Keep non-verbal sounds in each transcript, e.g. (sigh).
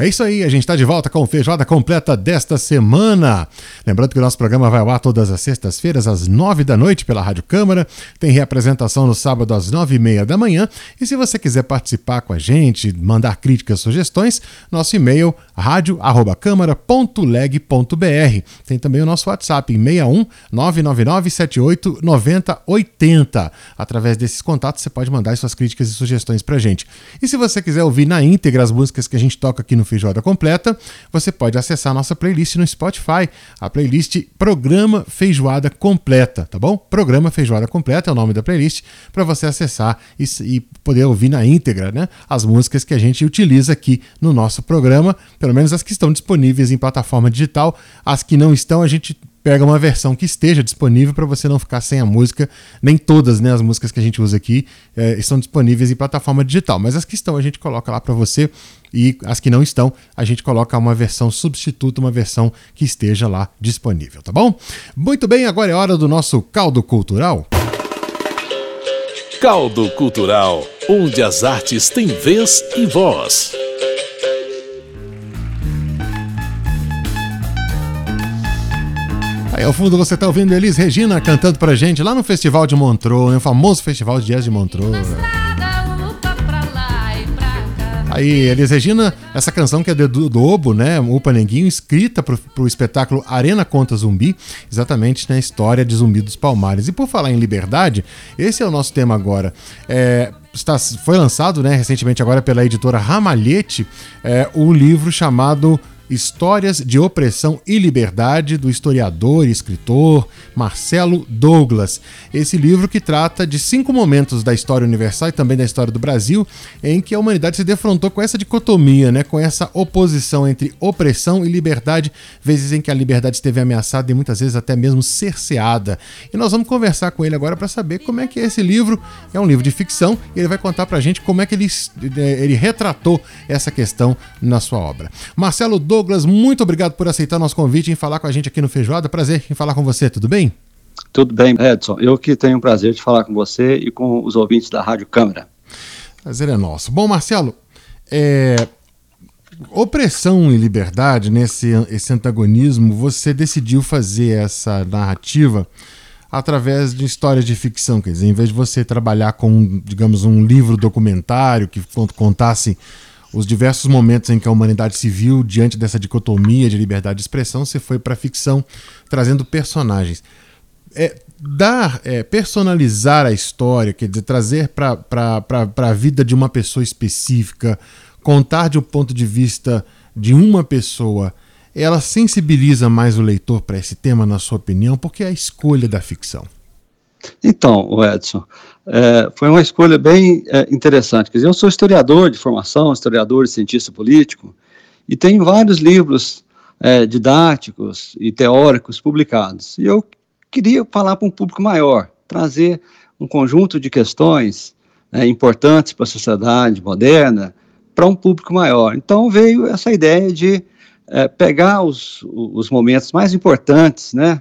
É isso aí, a gente está de volta com feijoada completa desta semana. Lembrando que o nosso programa vai ao ar todas as sextas-feiras, às nove da noite, pela Rádio Câmara. Tem reapresentação no sábado, às nove e meia da manhã. E se você quiser participar com a gente, mandar críticas, sugestões, nosso e-mail rádio.câmara.leg.br. Tem também o nosso WhatsApp em 61 999 78 90 80. Através desses contatos, você pode mandar suas críticas e sugestões para a gente. E se você quiser ouvir na íntegra as músicas que a gente toca aqui no Feijoada Completa, você pode acessar nossa playlist no Spotify, a playlist Programa Feijoada Completa, tá bom? Programa Feijoada Completa é o nome da playlist para você acessar e, e, poder ouvir na íntegra, né, as músicas que a gente utiliza aqui no nosso programa, pelo menos as que estão disponíveis em plataforma digital, as que não estão a gente pega uma versão que esteja disponível para você não ficar sem a música. Nem todas né, as músicas que a gente usa aqui é, estão disponíveis em plataforma digital, mas as que estão a gente coloca lá para você e as que não estão a gente coloca uma versão substituta, uma versão que esteja lá disponível, tá bom? Muito bem, agora é hora do nosso caldo cultural. Caldo Cultural, onde as artes têm vez e voz. Aí ao fundo você está ouvindo Elis Regina cantando pra gente lá no Festival de Montreux, no famoso Festival de Jazz de Montreux. Aí, Elis Regina, essa canção que é do Dobo, né? O Panenguinho, escrita pro, pro espetáculo Arena Conta Zumbi, exatamente na história de Zumbi dos Palmares. E por falar em liberdade, esse é o nosso tema agora. É, está, foi lançado né, recentemente agora pela editora Ramalhete é, o livro chamado Histórias de Opressão e Liberdade, do historiador e escritor Marcelo Douglas. Esse livro que trata de cinco momentos da história universal e também da história do Brasil, em que a humanidade se defrontou com essa dicotomia, né, com essa oposição entre opressão e liberdade, vezes em que a liberdade esteve ameaçada e muitas vezes até mesmo cerceada. E nós vamos conversar com ele agora para saber como é que é esse livro. É um livro de ficção e ele vai contar para a gente como é que ele, eh, ele retratou essa questão na sua obra. Marcelo Douglas Douglas, muito obrigado por aceitar nosso convite em falar com a gente aqui no Feijoada. Prazer em falar com você, tudo bem? Tudo bem, Edson. Eu que tenho o prazer de falar com você e com os ouvintes da Rádio Câmara. Prazer é nosso. Bom, Marcelo, é, opressão e liberdade, nesse esse antagonismo, você decidiu fazer essa narrativa através de histórias de ficção, quer dizer, em vez de você trabalhar com, digamos, um livro documentário que contasse os diversos momentos em que a humanidade se viu diante dessa dicotomia de liberdade de expressão, você foi para a ficção trazendo personagens. É, dar, é, personalizar a história, quer dizer, trazer para a vida de uma pessoa específica, contar de um ponto de vista de uma pessoa, ela sensibiliza mais o leitor para esse tema, na sua opinião? Porque é a escolha da ficção. Então, Edson, é, foi uma escolha bem é, interessante. Quer dizer, eu sou historiador de formação, historiador e cientista político, e tenho vários livros é, didáticos e teóricos publicados. E eu queria falar para um público maior, trazer um conjunto de questões né, importantes para a sociedade moderna para um público maior. Então veio essa ideia de é, pegar os, os momentos mais importantes né,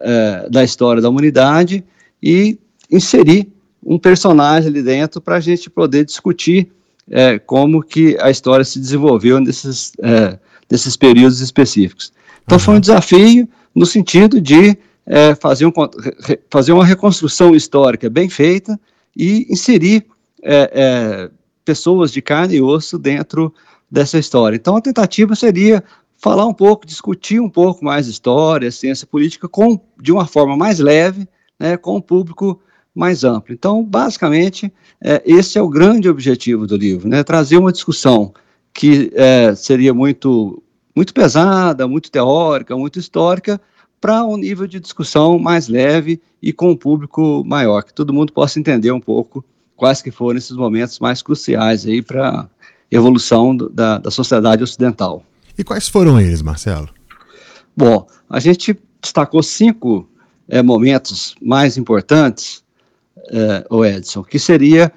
é, da história da humanidade e inserir um personagem ali dentro para a gente poder discutir é, como que a história se desenvolveu nesses, é, nesses períodos específicos. Então uhum. foi um desafio no sentido de é, fazer, um, fazer uma reconstrução histórica bem feita e inserir é, é, pessoas de carne e osso dentro dessa história. Então a tentativa seria falar um pouco, discutir um pouco mais história, ciência política com, de uma forma mais leve, né, com o público mais amplo. Então, basicamente, é, esse é o grande objetivo do livro, né, trazer uma discussão que é, seria muito, muito pesada, muito teórica, muito histórica, para um nível de discussão mais leve e com um público maior, que todo mundo possa entender um pouco quais que foram esses momentos mais cruciais aí para a evolução do, da, da sociedade ocidental. E quais foram eles, Marcelo? Bom, a gente destacou cinco é, momentos mais importantes é, o Edson, que seria,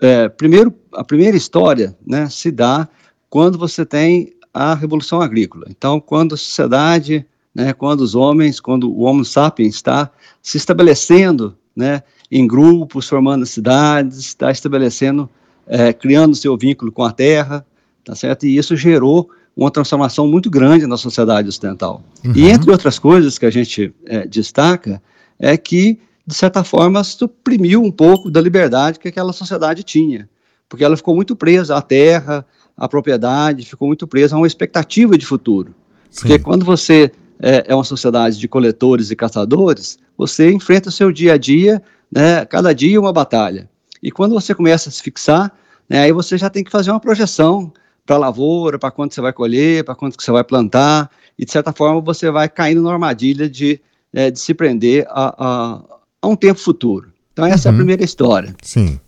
é, primeiro, a primeira história né, se dá quando você tem a Revolução Agrícola. Então, quando a sociedade, né, quando os homens, quando o Homo sapiens está se estabelecendo né, em grupos, formando cidades, está estabelecendo, é, criando seu vínculo com a terra, tá certo? E isso gerou uma transformação muito grande na sociedade ocidental. Uhum. E entre outras coisas que a gente é, destaca é que de certa forma suprimiu um pouco da liberdade que aquela sociedade tinha, porque ela ficou muito presa à terra, à propriedade, ficou muito presa a uma expectativa de futuro. Sim. Porque quando você é, é, uma sociedade de coletores e caçadores, você enfrenta o seu dia a dia, né, cada dia uma batalha. E quando você começa a se fixar, né, aí você já tem que fazer uma projeção para a lavoura, para quando você vai colher, para quando você vai plantar, e de certa forma você vai caindo na armadilha de, é, de se prender a, a, a, um tempo futuro. Então essa uhum. é a uhum. primeira história. Sim.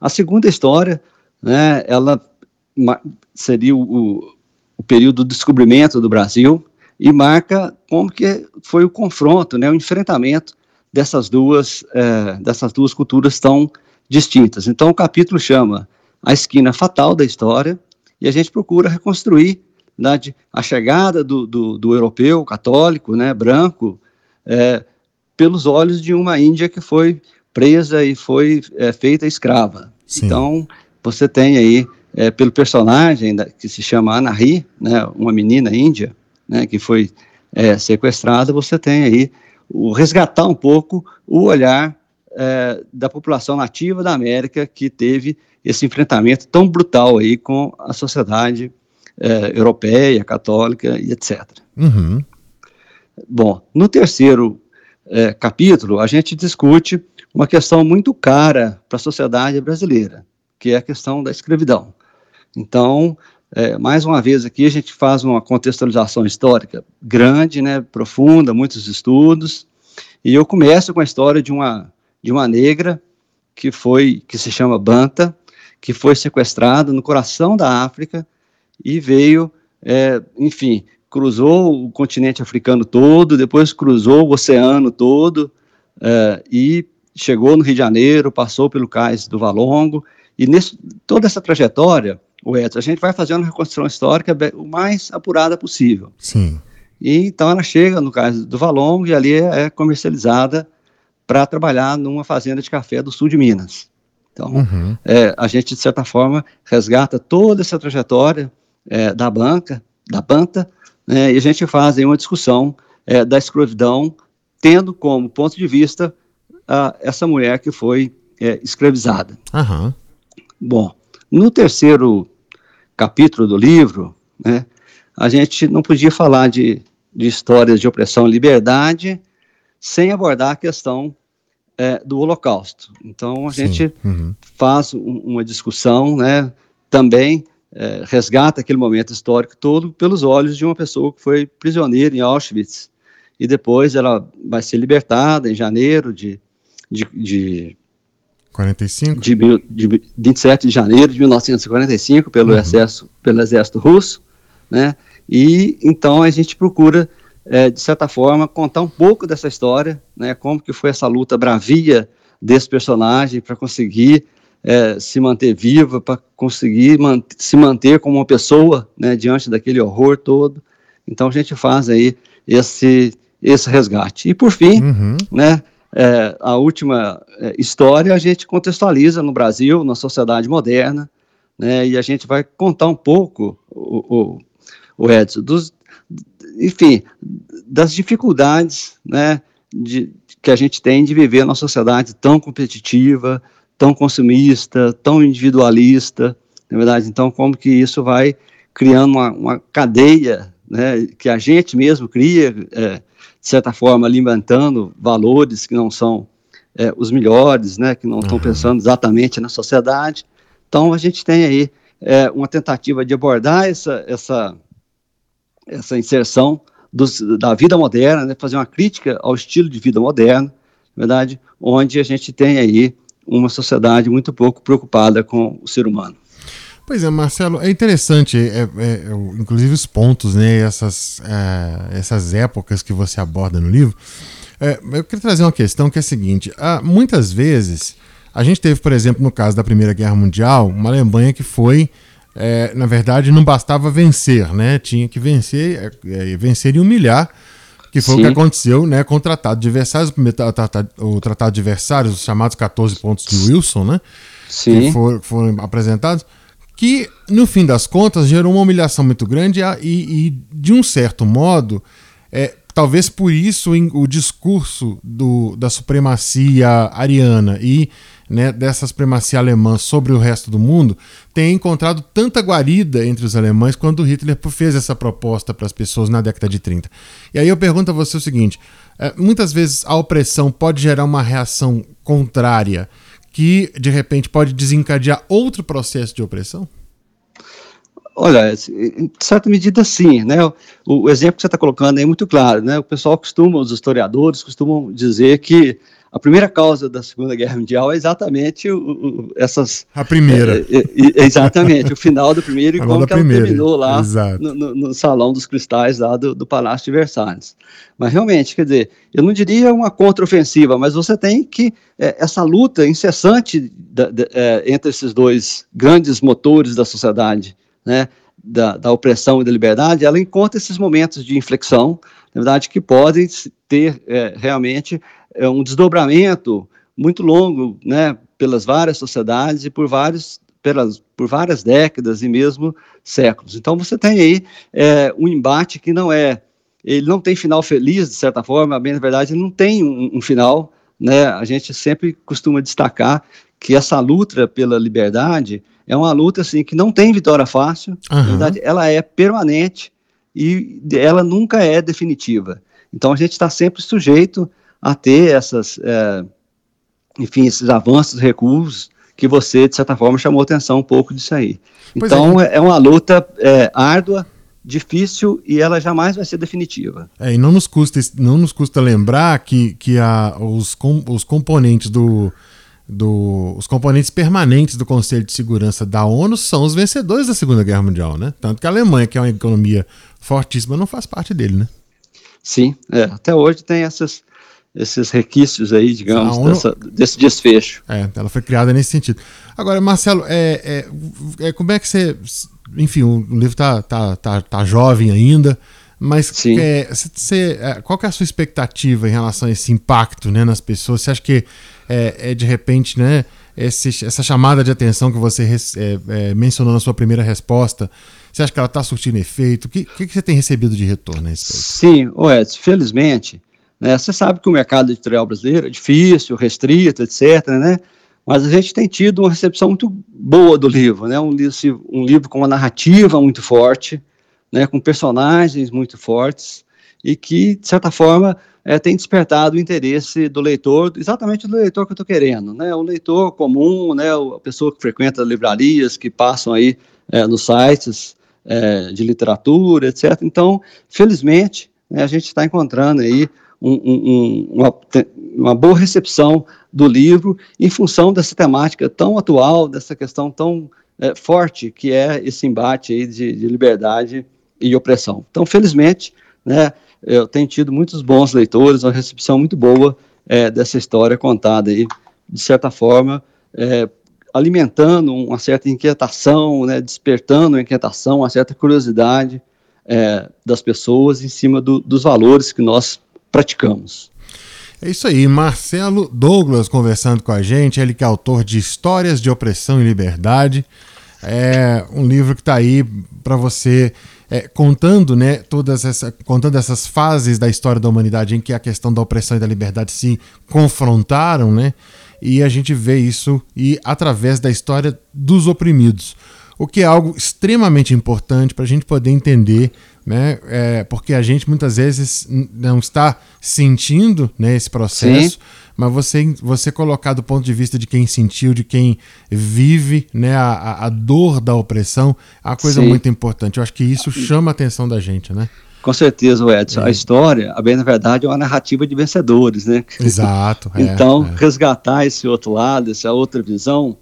A segunda história, né, ela seria o, o período do descobrimento do Brasil e marca como que foi o confronto, né, o enfrentamento dessas duas, é, dessas duas culturas tão distintas. Então o capítulo chama A Esquina Fatal da História e a gente procura reconstruir né, a chegada do, do, do, europeu católico, né, branco, é, pelos olhos de uma Índia que foi presa e foi é, feita escrava. Sim. Então você tem aí é, pelo personagem da, que se chama Anahi, né, uma menina índia, né, que foi é, sequestrada, você tem aí o resgatar um pouco o olhar é, da população nativa da América que teve esse enfrentamento tão brutal aí com a sociedade é, europeia, católica e etc. Uhum. Bom, no terceiro é, capítulo, a gente discute uma questão muito cara para a sociedade brasileira, que é a questão da escravidão. Então, é, mais uma vez aqui a gente faz uma contextualização histórica grande, né, profunda, muitos estudos, e eu começo com a história de uma de uma negra que foi que se chama Banta, que foi sequestrada no coração da África e veio, é, enfim, cruzou o continente africano todo, depois cruzou o oceano todo é, e chegou no Rio de Janeiro, passou pelo cais do Valongo e nesse, toda essa trajetória o Edson, a gente vai fazendo uma reconstrução histórica o mais apurada possível. Sim. E então ela chega no caso do Valongo e ali é, é comercializada para trabalhar numa fazenda de café do sul de Minas. Então, uhum. é, a gente, de certa forma, resgata toda essa trajetória é, da banca, da Banta, né, e a gente faz aí uma discussão é, da escravidão, tendo como ponto de vista a, essa mulher que foi é, escravizada. Uhum. Bom, no terceiro capítulo do livro, né, a gente não podia falar de, de histórias de opressão e liberdade sem abordar a questão é, do Holocausto. Então a Sim. gente uhum. faz um, uma discussão, né, também é, resgata aquele momento histórico todo pelos olhos de uma pessoa que foi prisioneira em Auschwitz e depois ela vai ser libertada em janeiro de, de, de 45? De, de 27 de janeiro de 1945, pelo, uhum. exército, pelo exército russo, né? E então a gente procura, é, de certa forma, contar um pouco dessa história, né? Como que foi essa luta bravia desse personagem para conseguir é, se manter viva, para conseguir man se manter como uma pessoa, né? Diante daquele horror todo. Então a gente faz aí esse esse resgate. E por fim, uhum. né? é, a última é, história a gente contextualiza no Brasil, na sociedade moderna, né, e a gente vai contar um pouco, o, o, o Edson, dos, enfim, das dificuldades né, de, que a gente tem de viver numa sociedade tão competitiva, tão consumista, tão individualista, na verdade, então como que isso vai criando uma, uma cadeia né, que a gente mesmo cria, é, de certa forma, alimentando valores que não são é, os melhores, né, que não estão uhum. pensando exatamente na sociedade. Então, a gente tem aí é, uma tentativa de abordar essa, essa, essa inserção dos, da vida moderna, né, fazer uma crítica ao estilo de vida moderno, verdade, onde a gente tem aí uma sociedade muito pouco preocupada com o ser humano. Pois é, Marcelo, é interessante, é, é, é inclusive os pontos, né, essas, é, essas épocas que você aborda no livro. É, eu queria trazer uma questão que é a seguinte: ah, muitas vezes a gente teve, por exemplo, no caso da Primeira Guerra Mundial, uma Alemanha que foi, é, na verdade, não bastava vencer, né? Tinha que vencer, vencer e humilhar que foi Sim. o que aconteceu né, com o Tratado de Versalhes, o, primeiro tratado, o Tratado de Versalhes, os chamados 14 pontos de Wilson, né? Sim. Que foram, foram apresentados, que no fim das contas gerou uma humilhação muito grande e, e de um certo modo, é, talvez por isso o discurso do, da supremacia ariana e né, dessa supremacia alemã sobre o resto do mundo tem encontrado tanta guarida entre os alemães quando Hitler fez essa proposta para as pessoas na década de 30. E aí eu pergunto a você o seguinte: é, muitas vezes a opressão pode gerar uma reação contrária que de repente pode desencadear outro processo de opressão? Olha, em certa medida sim, né? O, o exemplo que você está colocando é muito claro, né? O pessoal costuma, os historiadores costumam dizer que a primeira causa da Segunda Guerra Mundial é exatamente o, o, essas. A primeira. É, é, é exatamente, o final do primeiro e como que ela terminou lá no, no, no, Salão dos Cristais lá do, do, Palácio de Versalhes. Mas realmente, quer dizer, eu não diria uma contraofensiva, mas você tem que. É, essa luta incessante da, da, é, entre esses dois grandes motores da sociedade, né? Da, da, opressão e da liberdade, ela encontra esses momentos de inflexão, na verdade, que podem ter é, realmente é um desdobramento muito longo, né, pelas várias sociedades e por vários pelas, por várias décadas e mesmo séculos. Então você tem aí é, um embate que não é, ele não tem final feliz de certa forma, bem na verdade não tem um, um final, né? A gente sempre costuma destacar que essa luta pela liberdade é uma luta assim que não tem vitória fácil, uhum. na verdade ela é permanente e ela nunca é definitiva. Então a gente está sempre sujeito a ter essas, é, enfim, esses avanços, recuos que você, de certa forma, chamou atenção um pouco disso aí. Pois então, é. é. uma luta é, árdua, difícil e ela jamais vai ser definitiva. É, e não nos custa, não nos custa lembrar que, que a, os, com, os componentes do, do, os componentes permanentes do Conselho de Segurança da ONU são os vencedores da Segunda Guerra Mundial, né? Tanto que a Alemanha, que é uma economia fortíssima, não faz parte dele, né? Sim, é, até hoje tem essas esses requisitos aí, digamos, ONU, dessa, desse desfecho. É, ela foi criada nesse sentido. Agora, Marcelo, é, é, é como é que você. Enfim, o livro está tá, tá, tá jovem ainda, mas é, você, é, qual é a sua expectativa em relação a esse impacto né, nas pessoas? Você acha que é, é de repente, né, esse, essa chamada de atenção que você é, é, mencionou na sua primeira resposta, você acha que ela está surtindo efeito? O que, que, que, você tem recebido de retorno a? Sim, Edson, felizmente, né? Você sabe que o mercado editorial brasileiro é difícil, restrito, etc. Né? Mas a gente tem tido uma recepção muito boa do livro, né? um, livro, um livro com uma narrativa muito forte, né? com personagens muito fortes, e que, de certa forma, é, tem despertado o interesse do leitor, exatamente do leitor que eu estou querendo, né? O leitor comum, né? A pessoa que frequenta livrarias, que passam aí é, nos sites é, de literatura, etc. Então, felizmente, né, a gente está encontrando aí um, um, uma, uma boa recepção do livro em função dessa temática tão atual, dessa questão tão é, forte que é esse embate aí de, de, liberdade e opressão. Então, felizmente, né, eu tenho tido muitos bons leitores, uma recepção muito boa é, dessa história contada aí, de certa forma, é, alimentando uma certa inquietação, né, despertando uma inquietação, uma certa curiosidade é, das pessoas em cima do, dos valores que nós praticamos. É isso aí, Marcelo Douglas conversando com a gente, ele que é autor de Histórias de Opressão e Liberdade. É um livro que está aí para você é, contando, né, todas essa, contando essas fases da história da humanidade em que a questão da opressão e da liberdade se confrontaram, né? E a gente vê isso e através da história dos oprimidos o que é algo extremamente importante para a gente poder entender, né? É, porque a gente muitas vezes não está sentindo né, esse processo, Sim. Mas você, você colocar do ponto de vista de quem sentiu, de quem vive né, a, a dor da opressão, é uma coisa Sim. muito importante. Eu acho que isso chama a atenção da gente, né? Com certeza, Edson. É. A história, a bem na verdade, é uma narrativa de vencedores, né? Exato. (laughs) É, então, é. resgatar esse outro lado, essa outra visão,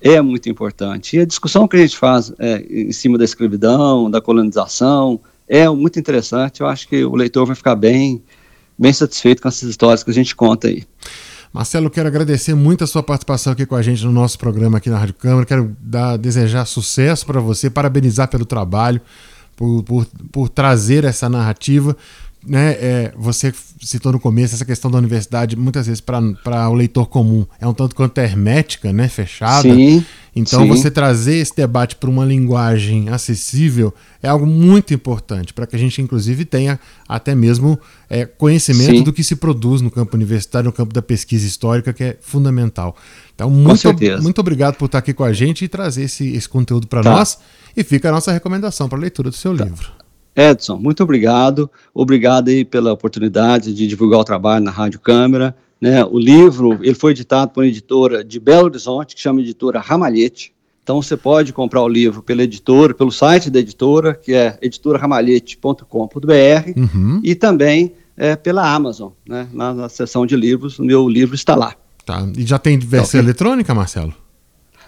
é muito importante. E a discussão que a gente faz é, em cima da escravidão, da colonização, é muito interessante. Eu acho que o leitor vai ficar bem, bem satisfeito com essas histórias que a gente conta aí. Marcelo, quero agradecer muito a sua participação aqui com a gente no nosso programa aqui na Rádio Câmara. Quero dar, desejar sucesso para você, parabenizar pelo trabalho, por, por, por trazer essa narrativa né, é, você citou no começo essa questão da universidade, muitas vezes para o leitor comum é um tanto quanto hermética, né, fechada. Sim, então sim. você trazer esse debate para uma linguagem acessível é algo muito importante para que a gente inclusive tenha até mesmo é, conhecimento Sim. do que se produz no campo universitário, no campo da pesquisa histórica, que é fundamental. Então, muito, muito obrigado por estar aqui com a gente e trazer esse, esse conteúdo para Tá. nós. E fica a nossa recomendação para a leitura do seu livro. Edson, muito obrigado. Obrigado aí pela oportunidade de divulgar o trabalho na Rádio Câmara. Né? O livro ele foi editado por uma editora de Belo Horizonte, que chama editora Ramalhete. Então você pode comprar o livro pela editora, pelo site da editora, que é editoraраmalhete.com.br, Uhum. e também é, pela Amazon, né? na, na seção de livros, o meu livro está lá. Tá. E já tem versão Ok. eletrônica, Marcelo?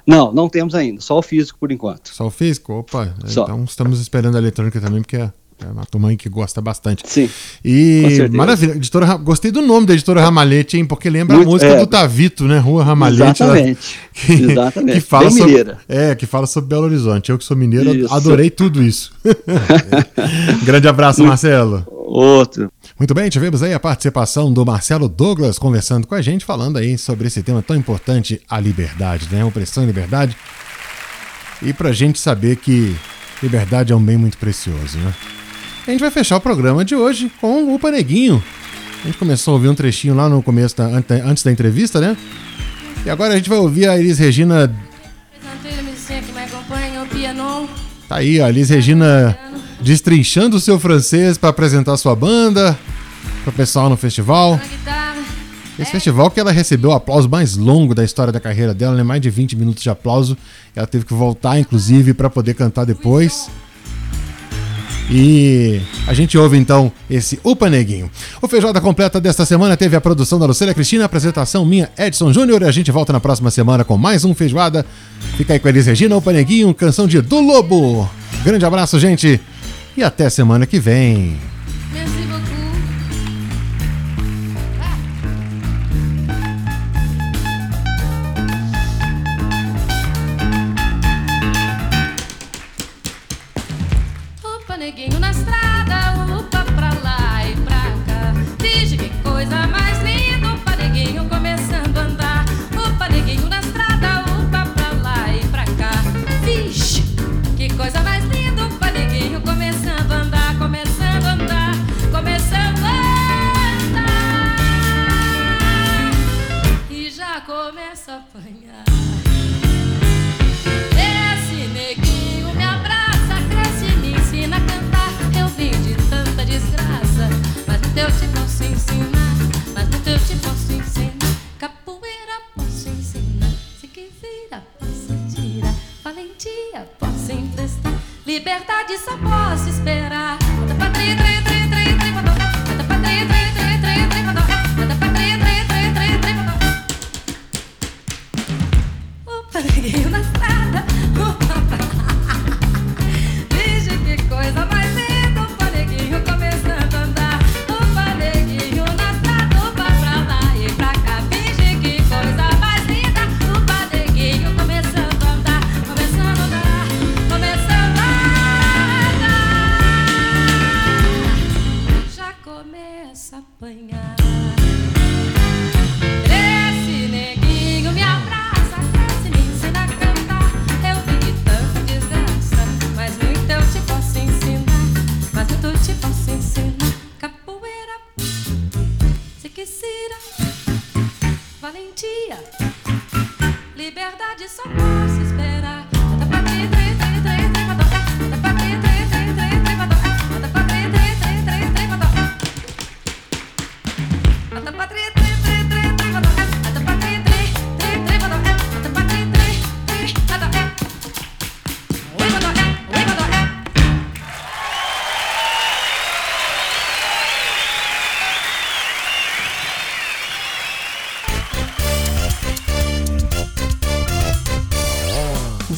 Não, não temos ainda, só o físico por enquanto. Só o físico? Opa, Só. então estamos esperando a eletrônica também, porque é é uma turma que gosta bastante. Sim, E maravilha, editora, Ra- gostei do nome da editora Ramalhete, hein? Porque lembra Muito- a música é. do Tavito, né? Rua Ramalhete. lá- exatamente. (laughs) que, exatamente. que fala Bem sobre, mineira. é, que fala sobre Belo Horizonte. Eu que sou mineiro, Isso. adorei tudo isso. (laughs) (laughs) Grande abraço, Marcelo. Outro. Muito bem, tivemos aí a participação do Marcelo Douglas conversando com a gente, falando aí sobre esse tema tão importante, a liberdade, né? Opressão e liberdade. E pra gente saber que liberdade é um bem muito precioso, né? A gente vai fechar o programa de hoje com o Paneguinho. A gente começou a ouvir um trechinho lá no começo, da, ante- antes da entrevista, né? E agora a gente vai ouvir a Elis Regina. Piano, Tá aí, a Elis Regina destrinchando o seu francês para apresentar sua banda pro pessoal no festival. Esse festival que ela recebeu o aplauso mais longo da história da carreira dela, né? Mais de 20 minutos de aplauso. Ela teve que voltar, inclusive, para poder cantar depois. E a gente ouve então esse Upa Neguinho. O Feijoada Completa desta semana teve a produção da Lucélia Cristina, a apresentação minha, Edson Júnior. E a gente volta na próxima semana com mais um Feijoada. Fica aí com a Elis Regina, Upa Neguinho, canção de Do Lobo. Grande abraço, gente. E até semana que vem. Opa, neguinho na estrada,